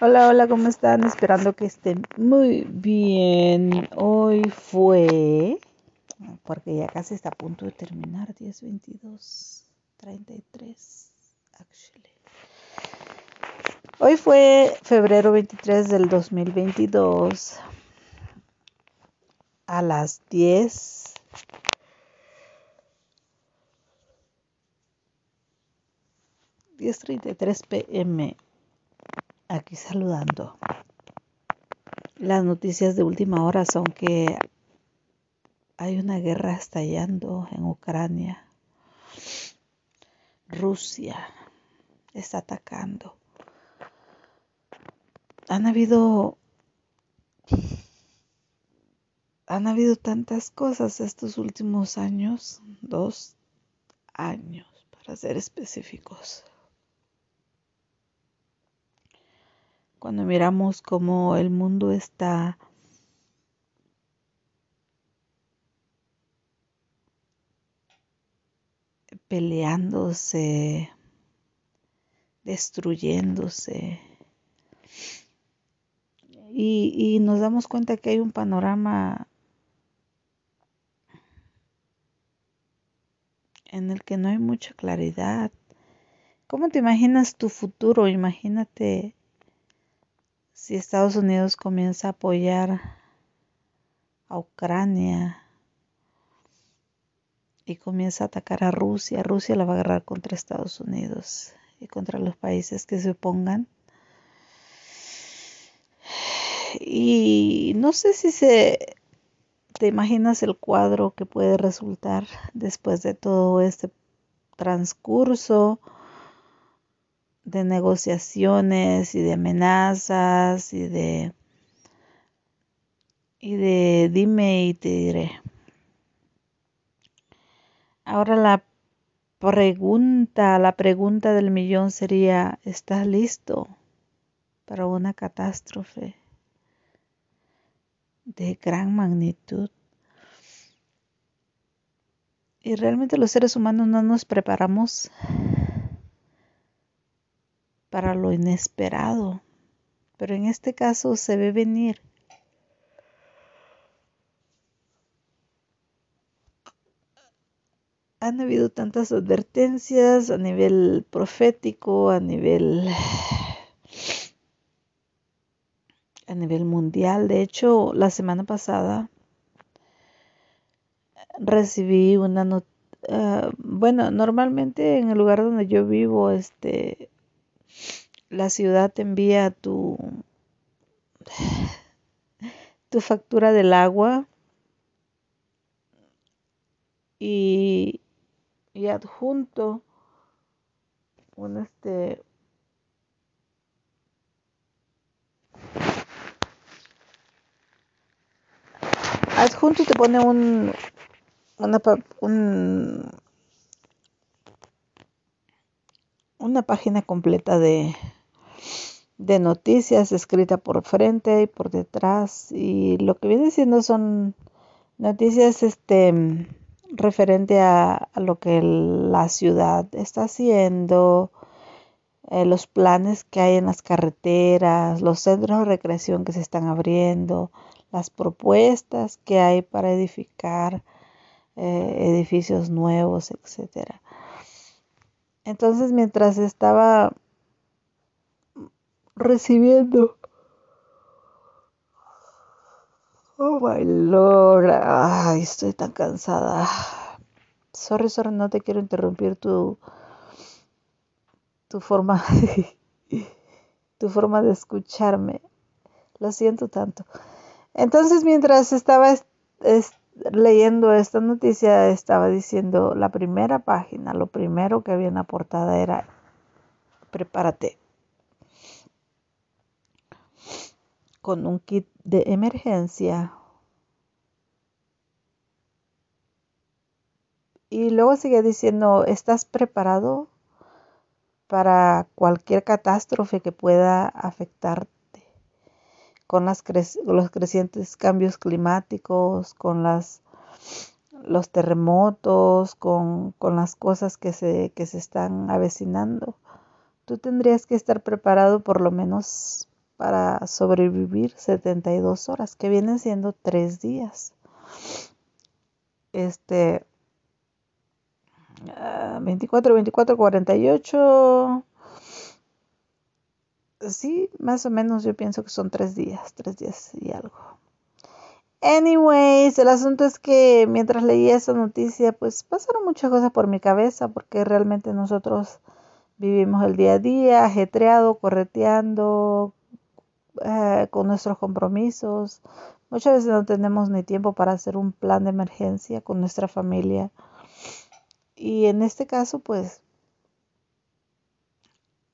Hola, hola, ¿cómo están? Esperando que estén muy bien. Hoy fue, porque ya casi está a punto de terminar, 10, 22, 33, actually. Hoy fue febrero 23 del 2022 a las 10. 10.33 pm aquí saludando. Las noticias de última hora son que hay una guerra estallando en Ucrania. Rusia está atacando. Han habido han habido tantas cosas estos últimos años, dos años para ser específicos. Cuando miramos cómo el mundo está peleándose, destruyéndose. Y, y, nos damos cuenta que hay un panorama en el que no hay mucha claridad. ¿Cómo te imaginas tu futuro? Imagínate si Estados Unidos comienza a apoyar a Ucrania y comienza a atacar a Rusia, Rusia la va a agarrar contra Estados Unidos y contra los países que se opongan. Y no sé si se te imaginas el cuadro que puede resultar después de todo este transcurso de negociaciones y de amenazas y de y de dime y te diré. Ahora la pregunta, la pregunta del millón sería, ¿estás listo para una catástrofe de gran magnitud? Y realmente los seres humanos no nos preparamos para lo inesperado, pero en este caso se ve venir. Han habido tantas advertencias a nivel profético, a nivel a nivel mundial. De hecho, la semana pasada recibí una nota ah, bueno, normalmente en el lugar donde yo vivo, este, la ciudad te envía tu, tu factura del agua y, y adjunto un este adjunto te pone un una, un, una página completa de de noticias escrita por frente y por detrás. Y lo que viene siendo son noticias este referente a, lo que la ciudad está haciendo eh, los planes que hay en las carreteras los centros de recreación que se están abriendo las propuestas que hay para edificar eh, edificios nuevos etcétera entonces mientras estaba recibiendo. Oh my lord. Estoy tan cansada. Sorry, sorry, no te quiero interrumpir tu tu forma tu forma de escucharme. Lo siento tanto. Entonces, mientras estaba leyendo esta noticia, estaba diciendo la primera página, lo primero que había en la portada era prepárate con un kit de emergencia. Y luego sigue diciendo, ¿estás preparado para cualquier catástrofe que pueda afectarte? Con las los crecientes cambios climáticos, con las, los terremotos, con, las cosas que se, que se están avecinando. Tú tendrías que estar preparado por lo menos para sobrevivir 72 horas, que vienen siendo tres días. Este 24, 24, 48. Sí, más o menos yo pienso que son tres días, tres días y algo. Anyways, el asunto es que mientras leía esa noticia, pues pasaron muchas cosas por mi cabeza, porque realmente nosotros vivimos el día a día, ajetreado, correteando, eh, con nuestros compromisos. Muchas veces no tenemos ni tiempo para hacer un plan de emergencia con nuestra familia. Y en este caso, pues,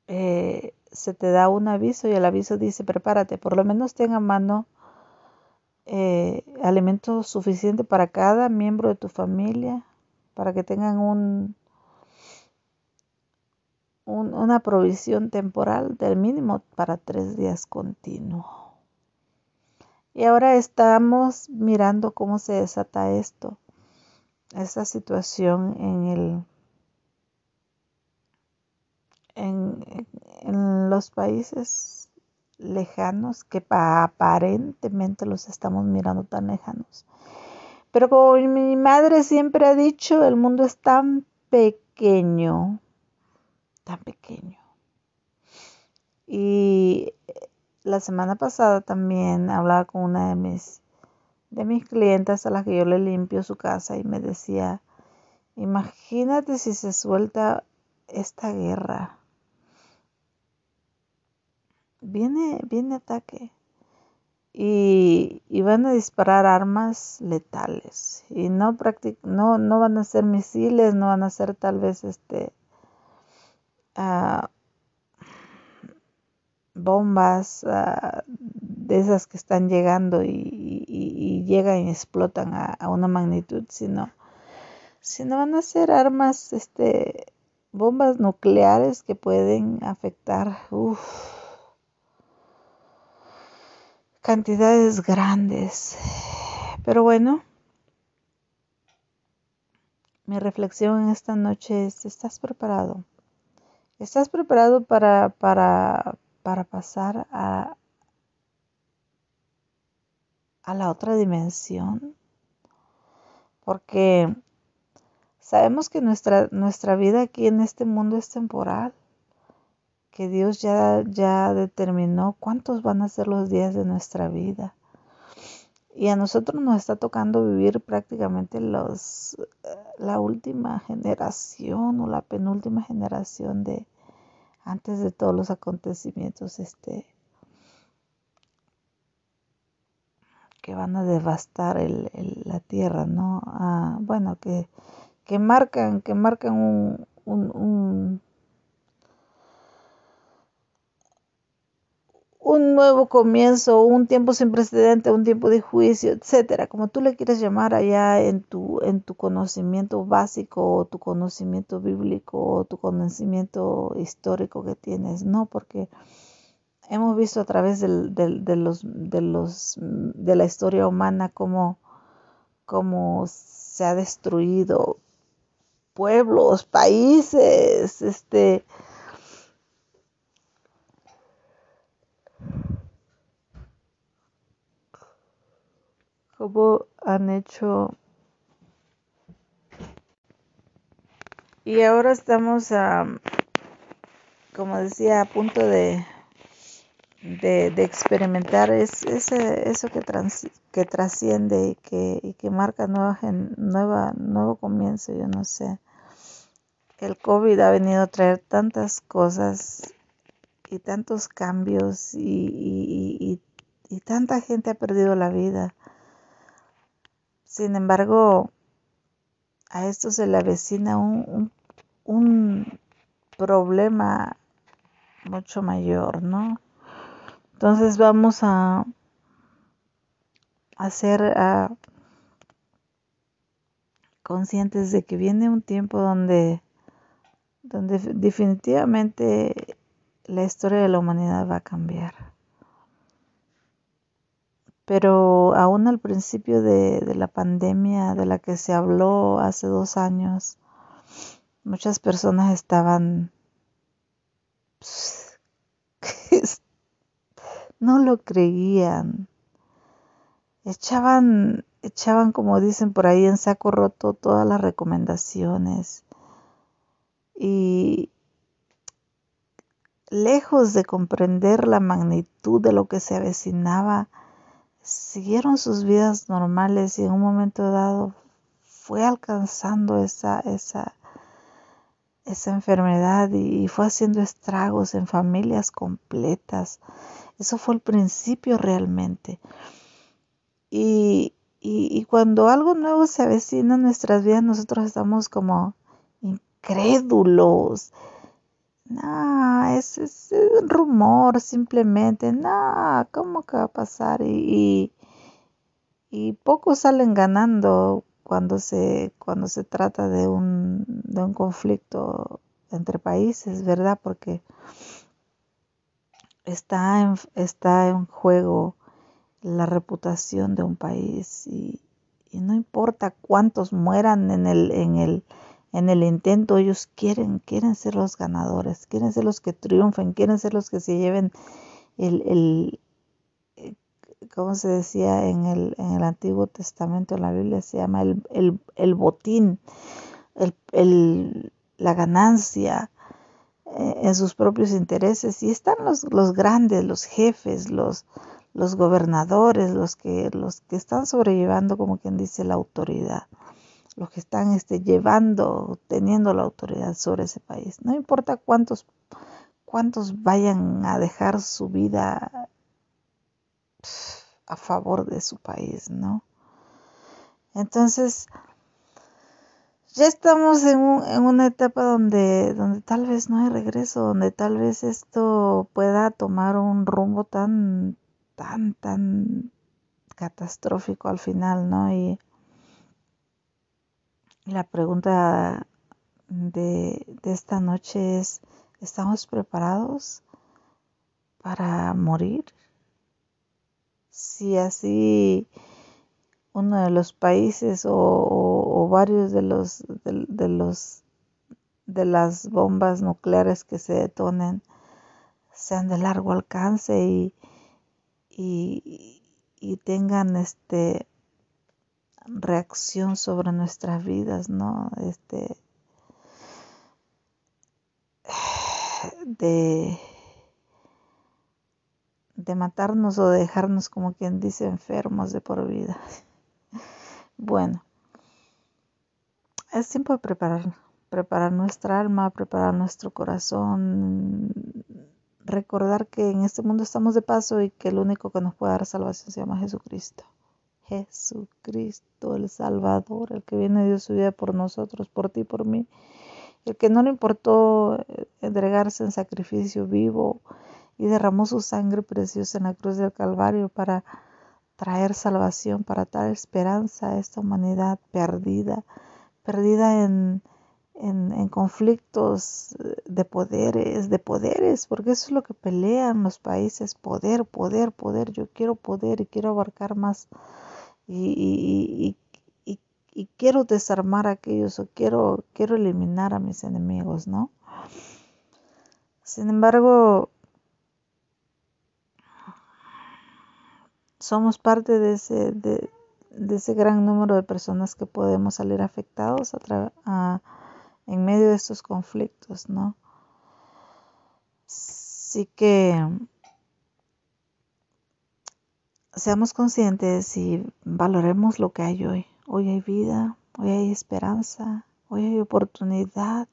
eh, se te da un aviso y el aviso dice, prepárate, por lo menos tenga a mano eh, alimento suficiente para cada miembro de tu familia, para que tengan un, una provisión temporal del mínimo para tres días continuos. Y ahora estamos mirando cómo se desata esto, esta situación en el en, en los países lejanos que aparentemente los estamos mirando tan lejanos. Pero como mi madre siempre ha dicho, el mundo es tan pequeño, tan pequeño. Y la semana pasada también hablaba con una de mis de mis clientes a las que yo le limpio su casa y me decía, imagínate si se suelta esta guerra viene, viene ataque. Y, van a disparar armas letales. Y no, no, no van a ser misiles, no van a ser tal vez este ah, bombas ah, de esas que están llegando y, llegan y explotan a, una magnitud, sino, sino van a ser armas, este, bombas nucleares que pueden afectar. Cantidades grandes. Pero bueno, mi reflexión en esta noche es, ¿estás preparado? ¿Estás preparado para, para, para pasar a, a la otra dimensión? Porque sabemos que nuestra, nuestra vida aquí en este mundo es temporal que Dios ya, ya determinó cuántos van a ser los días de nuestra vida. Y a nosotros nos está tocando vivir prácticamente los, la última generación o la penúltima generación de antes de todos los acontecimientos este, que van a devastar el, la tierra, ¿no? Ah, bueno, que, que marcan, que marcan un, un un nuevo comienzo, un tiempo sin precedente, un tiempo de juicio, etcétera, como tú le quieres llamar allá en tu, en tu conocimiento básico, o tu conocimiento bíblico, o tu conocimiento histórico que tienes, no, porque hemos visto a través del, de los de los de la historia humana cómo, cómo se ha destruido pueblos, países, este cómo han hecho y ahora estamos a como decía a punto de de, experimentar es, eso que, que trasciende y que, y que marca nueva, nueva, nuevo comienzo, yo no sé. El COVID ha venido a traer tantas cosas y tantos cambios y, y tanta gente ha perdido la vida. Sin embargo, a esto se le avecina un, un, problema mucho mayor, ¿no? Entonces vamos a hacer a, conscientes de que viene un tiempo donde, donde definitivamente la historia de la humanidad va a cambiar pero aún al principio de, la pandemia de la que se habló hace dos años, muchas personas estaban, no lo creían. Echaban, echaban, como dicen por ahí, en saco roto todas las recomendaciones. Y lejos de comprender la magnitud de lo que se avecinaba, siguieron sus vidas normales y en un momento dado fue alcanzando esa, esa, esa enfermedad y, fue haciendo estragos en familias completas. Eso fue el principio realmente. Y, y, cuando algo nuevo se avecina en nuestras vidas, nosotros estamos como incrédulos. No, es, es, un rumor simplemente. No, ¿cómo que va a pasar? Y, y, y pocos salen ganando cuando se, cuando se trata de un, de un conflicto entre países, ¿verdad? Porque está en, está en juego la reputación de un país y, no importa cuántos mueran en el, en el, en el intento, ellos quieren, quieren ser los ganadores, quieren ser los que triunfen, quieren ser los que se lleven el, como se decía en el, en el Antiguo Testamento, en la Biblia se llama el, el, botín, el, la ganancia eh, en sus propios intereses. Y están los, los grandes, los jefes, los, los gobernadores, los que, los que están sobrellevando, como quien dice, la autoridad, los que están este, llevando, teniendo la autoridad sobre ese país. No importa cuántos, cuántos vayan a dejar su vida a favor de su país, ¿no? Entonces, ya estamos en, una etapa donde, donde tal vez no hay regreso, donde tal vez esto pueda tomar un rumbo tan, tan, tan catastrófico al final, ¿no? Y, la pregunta de, de esta noche es, ¿estamos preparados para morir? si así uno de los países o, varios de los de, los de las bombas nucleares que se detonen sean de largo alcance y, y, tengan este reacción sobre nuestras vidas, ¿no? Este de de matarnos o de dejarnos, como quien dice, enfermos de por vida. Bueno, es tiempo de preparar, preparar nuestra alma, preparar nuestro corazón, recordar que en este mundo estamos de paso y que el único que nos puede dar salvación se llama Jesucristo. Jesucristo, el Salvador, el que viene de su vida por nosotros, por ti, por mí, el que no le importó entregarse en sacrificio vivo, y derramó su sangre preciosa en la cruz del Calvario para traer salvación, para traer esperanza a esta humanidad perdida, perdida en, en, conflictos de poderes, de poderes, porque eso es lo que pelean los países, poder, poder, poder, yo quiero poder y quiero abarcar más y, y, y quiero desarmar a aquellos o quiero, quiero eliminar a mis enemigos, ¿no? Sin embargo, somos parte de ese, de, ese gran número de personas que podemos salir afectados a en medio de estos conflictos, ¿no? Así que seamos conscientes y valoremos lo que hay hoy. Hoy hay vida, hoy hay esperanza, hoy hay oportunidad.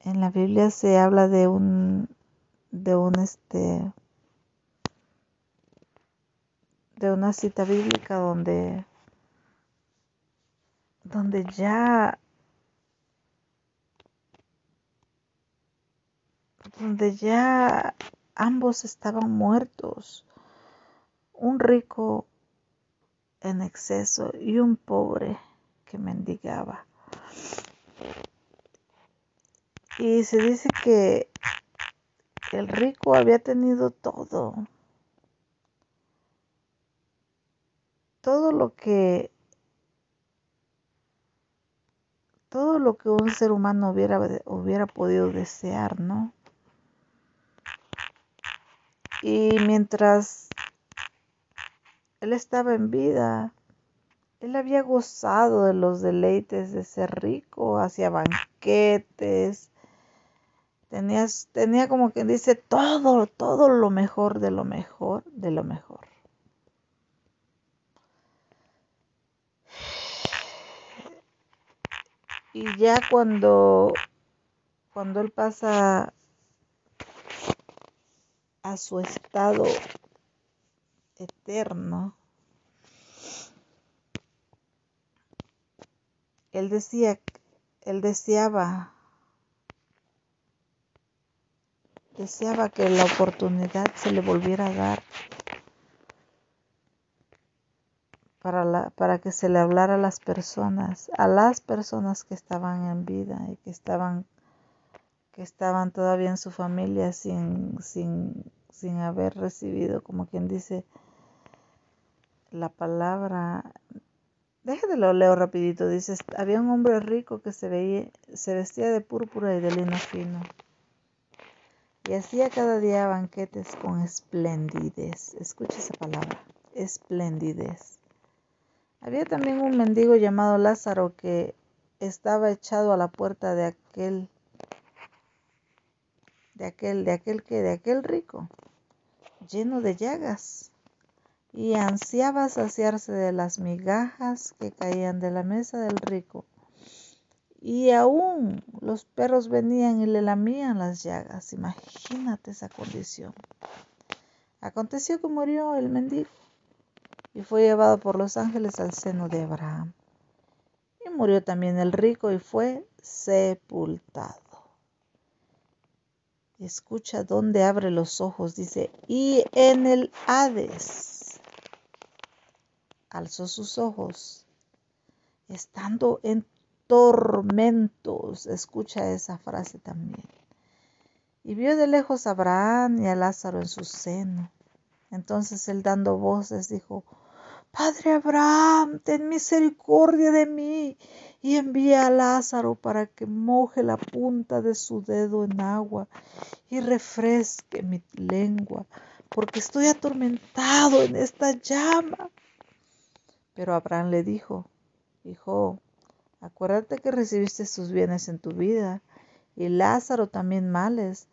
En la Biblia se habla de un de un este de una cita bíblica donde, donde ya donde ya ambos estaban muertos, un rico en exceso y un pobre que mendigaba. Y se dice que el rico había tenido todo, todo lo que todo lo que un ser humano hubiera, hubiera podido desear, ¿no? Y mientras él estaba en vida, él había gozado de los deleites de ser rico, hacía banquetes, tenía, tenía como quien dice todo, todo lo mejor de lo mejor, de lo mejor. Y ya cuando, cuando él pasa a su estado eterno, él decía, él deseaba, deseaba que la oportunidad se le volviera a dar para, la, para que se le hablara a las personas, a las personas que estaban en vida y que estaban, que estaban todavía en su familia sin, sin, sin haber recibido, como quien dice, la palabra. lo leo rapidito. Dice, había un hombre rico que se, veía, se vestía de púrpura y de lino fino y hacía cada día banquetes con esplendidez. Escucha esa palabra, esplendidez. Había también un mendigo llamado Lázaro que estaba echado a la puerta de aquel, de aquel, de aquel que, de aquel rico, lleno de llagas, y ansiaba saciarse de las migajas que caían de la mesa del rico. Y aún los perros venían y le lamían las llagas. Imagínate esa condición. Aconteció que murió el mendigo y fue llevado por los ángeles al seno de Abraham. Y murió también el rico y fue sepultado. Escucha dónde abre los ojos, dice, y en el Hades alzó sus ojos, estando en tormentos. Escucha esa frase también. Y vio de lejos a Abraham y a Lázaro en su seno. Entonces él dando voces dijo, Padre Abraham, ten misericordia de mí y envía a Lázaro para que moje la punta de su dedo en agua y refresque mi lengua, porque estoy atormentado en esta llama. Pero Abraham le dijo, Hijo, acuérdate que recibiste sus bienes en tu vida y Lázaro también males,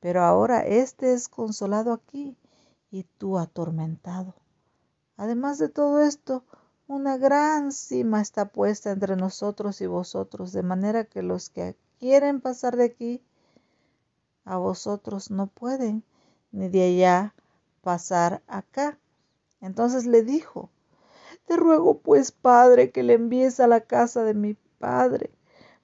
pero ahora éste es consolado aquí y tú atormentado. Además de todo esto, una gran cima está puesta entre nosotros y vosotros, de manera que los que quieren pasar de aquí a vosotros no pueden, ni de allá pasar acá. Entonces le dijo, te ruego pues, Padre, que le envíes a la casa de mi Padre,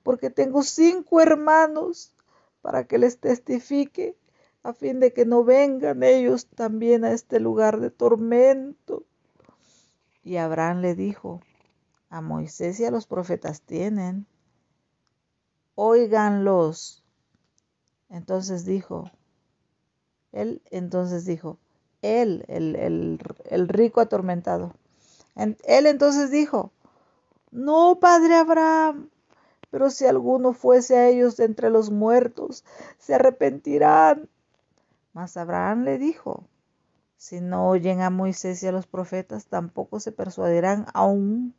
porque tengo cinco hermanos, para que les testifique, a fin de que no vengan ellos también a este lugar de tormento. Y Abraham le dijo, a Moisés y a los profetas tienen, óiganlos. Entonces dijo, él entonces dijo, él, el, el, el rico atormentado, él entonces dijo, no, padre Abraham, pero si alguno fuese a ellos de entre los muertos, se arrepentirán. Mas Abraham le dijo, si no oyen a Moisés y a los profetas, tampoco se persuadirán aún,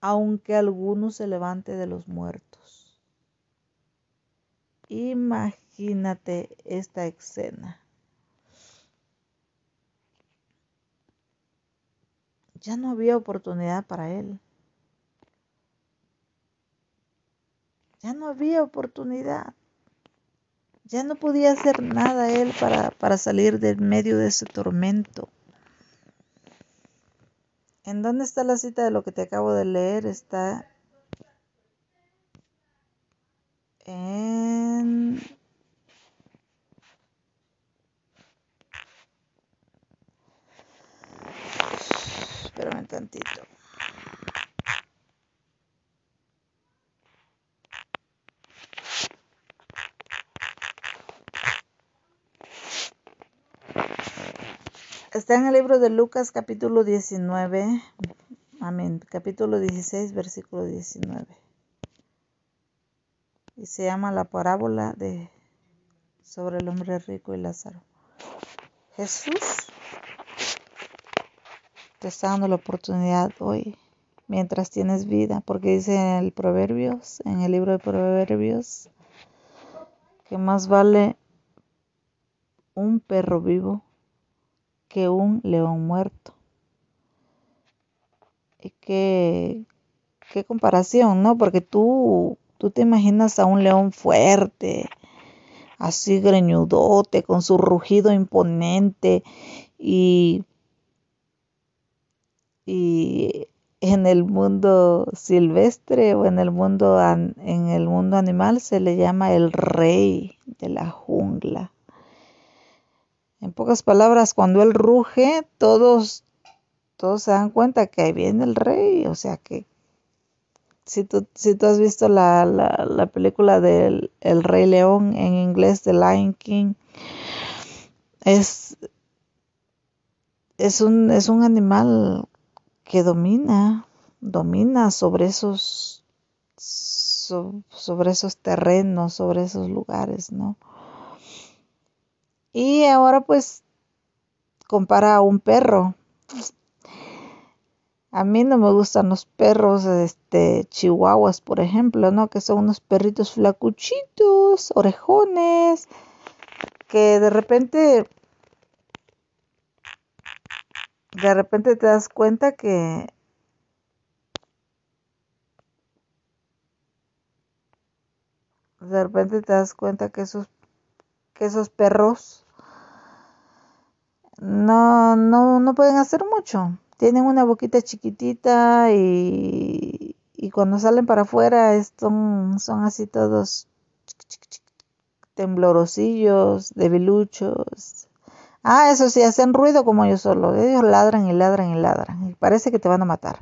aunque alguno se levante de los muertos. Imagínate esta escena. Ya no había oportunidad para él. Ya no había oportunidad. Ya no podía hacer nada él para, para salir del medio de ese tormento. ¿En dónde está la cita de lo que te acabo de leer? Está en... Espérame tantito. Está en el libro de Lucas capítulo 19, amén, capítulo 16, versículo 19. Y se llama la parábola de sobre el hombre rico y Lázaro. Jesús te está dando la oportunidad hoy, mientras tienes vida, porque dice en el Proverbios, en el libro de Proverbios, que más vale un perro vivo que un león muerto. Qué, qué comparación, ¿no? Porque tú, tú te imaginas a un león fuerte, así greñudote, con su rugido imponente y, y en el mundo silvestre o en el mundo en el mundo animal se le llama el rey de la jungla. En pocas palabras, cuando él ruge, todos todos se dan cuenta que ahí viene el rey, o sea que si tú, si tú has visto la, la, película del El Rey León en inglés, The Lion King, es, es, un, es un animal que domina, domina sobre esos, sobre esos terrenos, sobre esos lugares, ¿no? Y ahora pues compara a un perro. A mí no me gustan los perros, este, chihuahuas, por ejemplo, ¿no? Que son unos perritos flacuchitos, orejones, que de repente, de repente te das cuenta que de repente te das cuenta que esos que esos perros no no no pueden hacer mucho tienen una boquita chiquitita y, y cuando salen para afuera son, son así todos temblorosillos, debiluchos. Ah, eso sí, hacen ruido como yo solo. Ellos ladran y ladran y ladran. Y parece que te van a matar.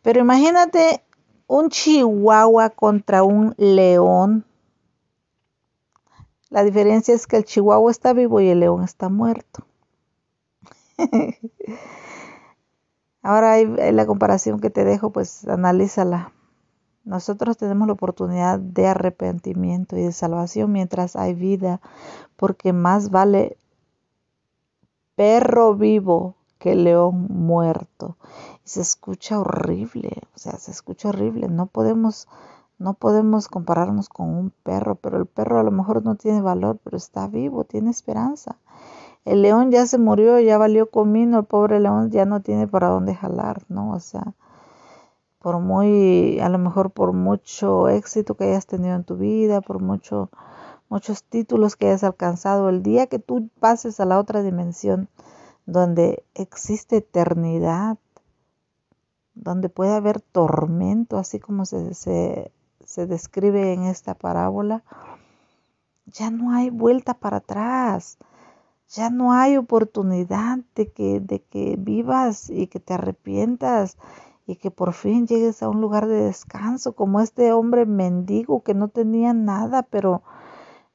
Pero imagínate un chihuahua contra un león. La diferencia es que el chihuahua está vivo y el león está muerto. Ahora hay, la comparación que te dejo, pues analízala. Nosotros tenemos la oportunidad de arrepentimiento y de salvación mientras hay vida, porque más vale perro vivo que león muerto. Y se escucha horrible, o sea, se escucha horrible. No podemos, no podemos compararnos con un perro, pero el perro a lo mejor no tiene valor, pero está vivo, tiene esperanza. El león ya se murió, ya valió comino, el pobre león ya no tiene para dónde jalar, ¿no? O sea, por muy, a lo mejor por mucho éxito que hayas tenido en tu vida, por mucho, muchos títulos que hayas alcanzado, el día que tú pases a la otra dimensión donde existe eternidad, donde puede haber tormento, así como se, se, se describe en esta parábola, ya no hay vuelta para atrás ya no hay oportunidad de que, de que vivas y que te arrepientas y que por fin llegues a un lugar de descanso como este hombre mendigo que no tenía nada, pero,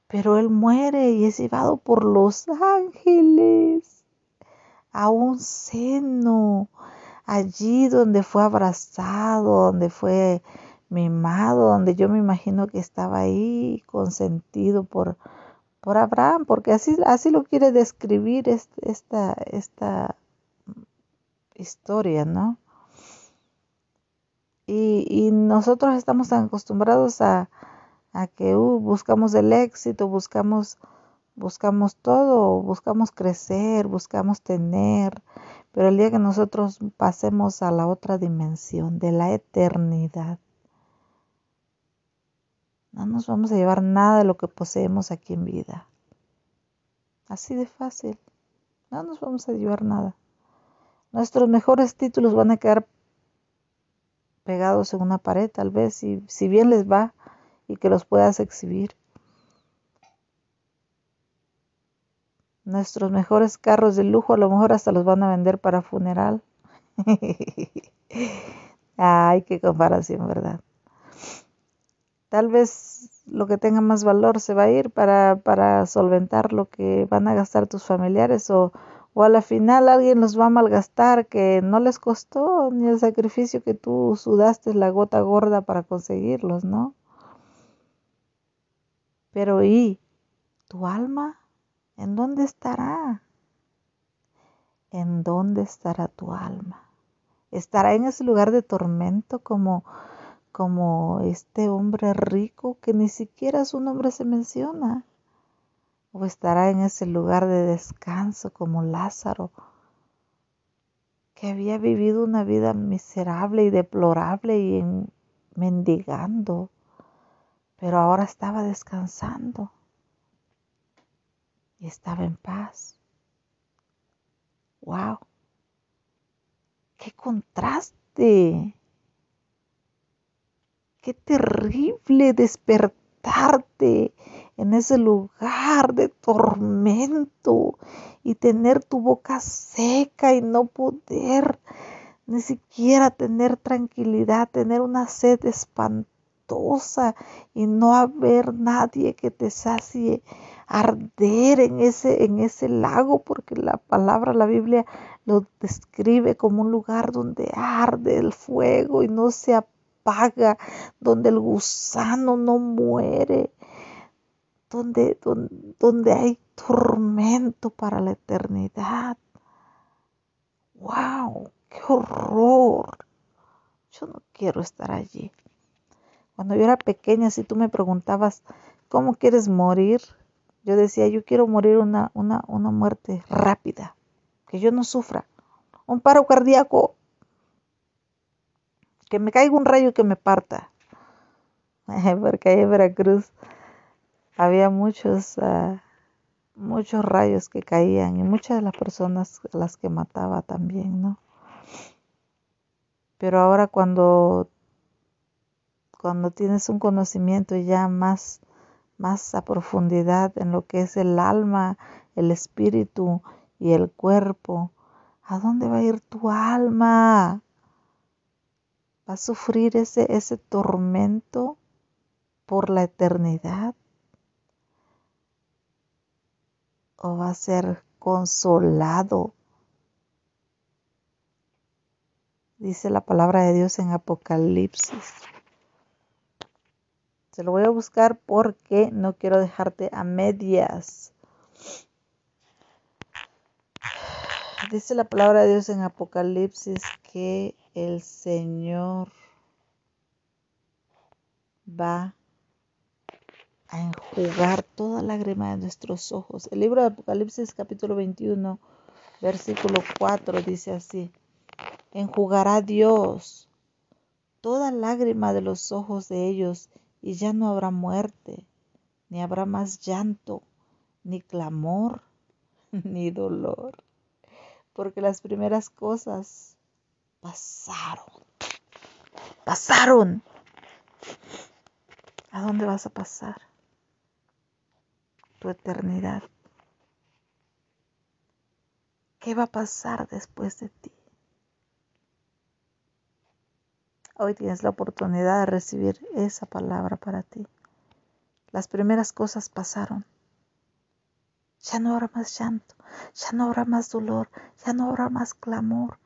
pero él muere y es llevado por los ángeles a un seno, allí donde fue abrazado, donde fue mimado, donde yo me imagino que estaba ahí consentido por, por Abraham, porque así, así lo quiere describir esta, esta historia, ¿no? Y, nosotros estamos tan acostumbrados a, que uh, buscamos el éxito, buscamos, buscamos todo, buscamos crecer, buscamos tener, pero el día que nosotros pasemos a la otra dimensión de la eternidad, no nos vamos a llevar nada de lo que poseemos aquí en vida. Así de fácil. No nos vamos a llevar nada. Nuestros mejores títulos van a quedar pegados en una pared, tal vez, si, bien les va y que los puedas exhibir. Nuestros mejores carros de lujo a lo mejor hasta los van a vender para funeral. Ay, qué comparación, ¿verdad? Tal vez lo que tenga más valor se va a ir para, para solventar lo que van a gastar tus familiares o, o a la final alguien los va a malgastar que no les costó ni el sacrificio que tú sudaste la gota gorda para conseguirlos, ¿no? Pero ¿y tu alma? ¿En dónde estará? ¿En dónde estará tu alma? ¿Estará en ese lugar de tormento como, como este hombre rico que ni siquiera su nombre se menciona? ¿O estará en ese lugar de descanso como Lázaro, que había vivido una vida miserable y deplorable y en, mendigando, pero ahora estaba descansando y estaba en paz? ¡Wow! ¡Qué contraste! ¡Qué terrible despertarte en ese lugar de tormento y tener tu boca seca y no poder ni siquiera tener tranquilidad, tener una sed espantosa y no haber nadie que te sacie, arder en ese, en ese lago, porque la palabra, la Biblia lo describe como un lugar donde arde el fuego y no se donde el gusano no muere, donde, donde, donde hay tormento para la eternidad. ¡Wow! ¡Qué horror! Yo no quiero estar allí. Cuando yo era pequeña, si tú me preguntabas, ¿cómo quieres morir? Yo decía, yo quiero morir una, una, una muerte rápida, que yo no sufra. Un paro cardíaco, que me caiga un rayo que me parta. Porque ahí en Veracruz había muchos, uh, muchos rayos que caían y muchas de las personas las que mataba también, ¿no? Pero ahora cuando, cuando tienes un conocimiento ya más, más a profundidad en lo que es el alma, el espíritu y el cuerpo, ¿a dónde va a ir tu alma? ¿Va a sufrir ese, ese tormento por la eternidad? ¿O va a ser consolado dice la palabra de Dios en Apocalipsis. Se lo voy a buscar porque no quiero dejarte a medias. Dice la palabra de Dios en Apocalipsis que el Señor va a enjugar toda lágrima de nuestros ojos. El libro de Apocalipsis capítulo 21, versículo 4 dice así enjugará Dios toda lágrima de los ojos de ellos, y ya no habrá muerte, ni habrá más llanto, ni clamor, ni dolor, porque las primeras cosas pasaron, pasaron. ¿A dónde vas a pasar? Tu eternidad. ¿Qué va a pasar después de ti? Hoy tienes la oportunidad de recibir esa palabra para ti. Las primeras cosas pasaron. Ya no habrá más llanto, ya no habrá más dolor, ya no habrá más clamor.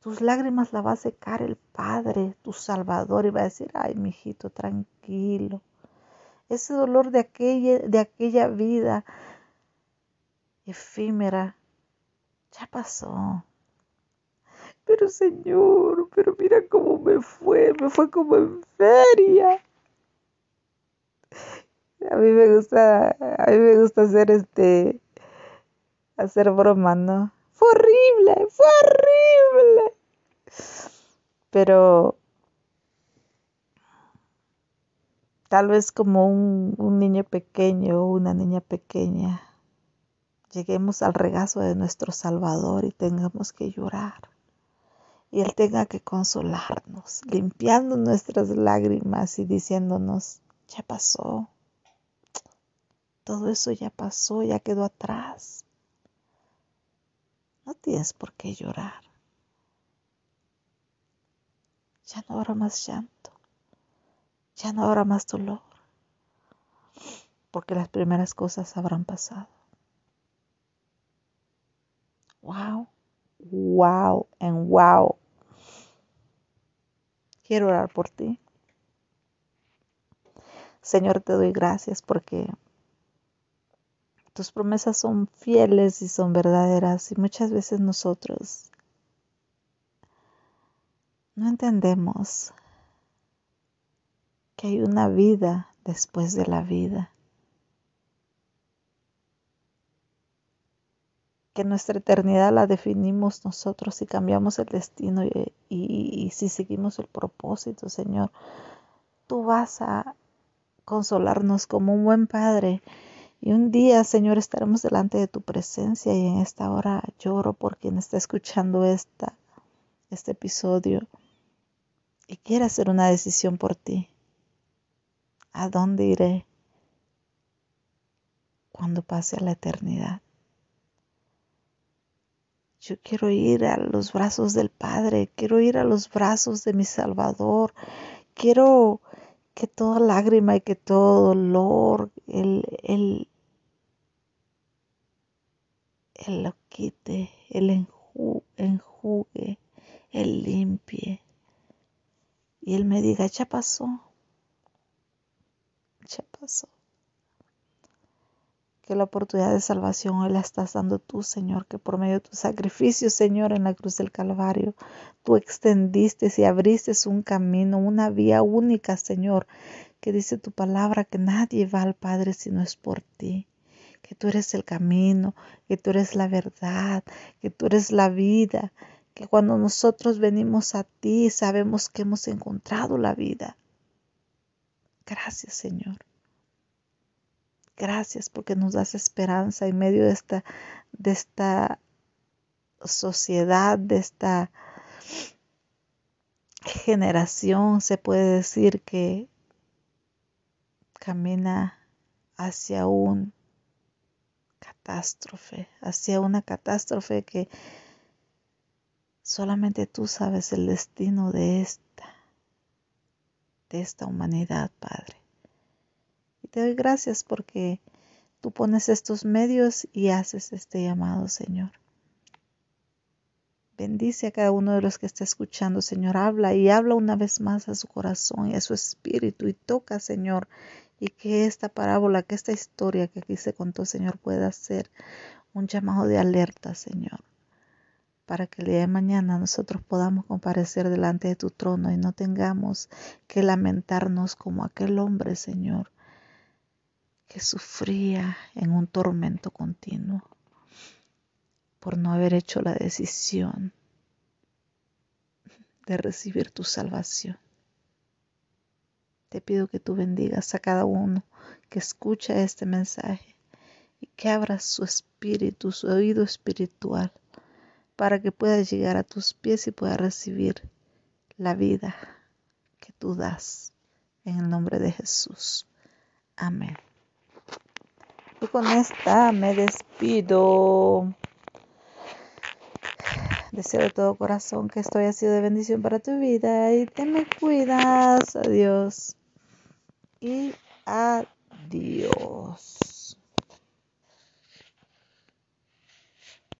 Tus lágrimas la va a secar el Padre, tu Salvador, y va a decir, ay, mijito, tranquilo. Ese dolor de aquella, de aquella vida efímera ya pasó. Pero Señor, pero mira cómo me fue, me fue como en feria. A mí me gusta, a mí me gusta hacer este, hacer broma, ¿no? Fue horrible, fue horrible. Pero tal vez como un, un niño pequeño o una niña pequeña, lleguemos al regazo de nuestro Salvador y tengamos que llorar y Él tenga que consolarnos, limpiando nuestras lágrimas y diciéndonos, ya pasó, todo eso ya pasó, ya quedó atrás. No tienes por qué llorar. Ya no habrá más llanto, ya no habrá más dolor, porque las primeras cosas habrán pasado. Wow, wow, and wow. Quiero orar por ti. Señor, te doy gracias porque tus promesas son fieles y son verdaderas y muchas veces nosotros no entendemos que hay una vida después de la vida. Que nuestra eternidad la definimos nosotros y cambiamos el destino y, y si seguimos el propósito, Señor. Tú vas a consolarnos como un buen Padre. Y un día, Señor, estaremos delante de tu presencia y en esta hora lloro por quien está escuchando esta, este episodio y quiere hacer una decisión por ti. ¿A dónde iré cuando pase a la eternidad? Yo quiero ir a los brazos del Padre, quiero ir a los brazos de mi Salvador, quiero que toda lágrima y que todo dolor, Él, él, él lo quite, Él enjugue, Él limpie. Y Él me diga, ya pasó, ya pasó. Que la oportunidad de salvación hoy la estás dando tú, Señor, que por medio de tu sacrificio, Señor, en la cruz del Calvario, tú extendiste y abriste un camino, una vía única, Señor, que dice tu palabra que nadie va al Padre si no es por ti que tú eres el camino, que tú eres la verdad, que tú eres la vida, que cuando nosotros venimos a ti sabemos que hemos encontrado la vida. Gracias Señor. Gracias porque nos das esperanza en medio de esta, de esta sociedad, de esta generación, se puede decir que camina hacia un catástrofe, hacia una catástrofe que solamente tú sabes el destino de esta, de esta humanidad, Padre. Y te doy gracias porque tú pones estos medios y haces este llamado, Señor. Bendice a cada uno de los que está escuchando, Señor. Habla y habla una vez más a su corazón y a su espíritu y toca, Señor, y que esta parábola, que esta historia que aquí se contó, Señor, pueda ser un llamado de alerta, Señor, para que el día de mañana nosotros podamos comparecer delante de tu trono y no tengamos que lamentarnos como aquel hombre, Señor, que sufría en un tormento continuo por no haber hecho la decisión de recibir tu salvación. Te pido que tú bendigas a cada uno que escucha este mensaje y que abras su espíritu, su oído espiritual, para que pueda llegar a tus pies y pueda recibir la vida que tú das. En el nombre de Jesús. Amén. Y con esta me despido. Deseo de todo corazón que esto haya sido de bendición para tu vida y te me cuidas. Adiós. Y adiós.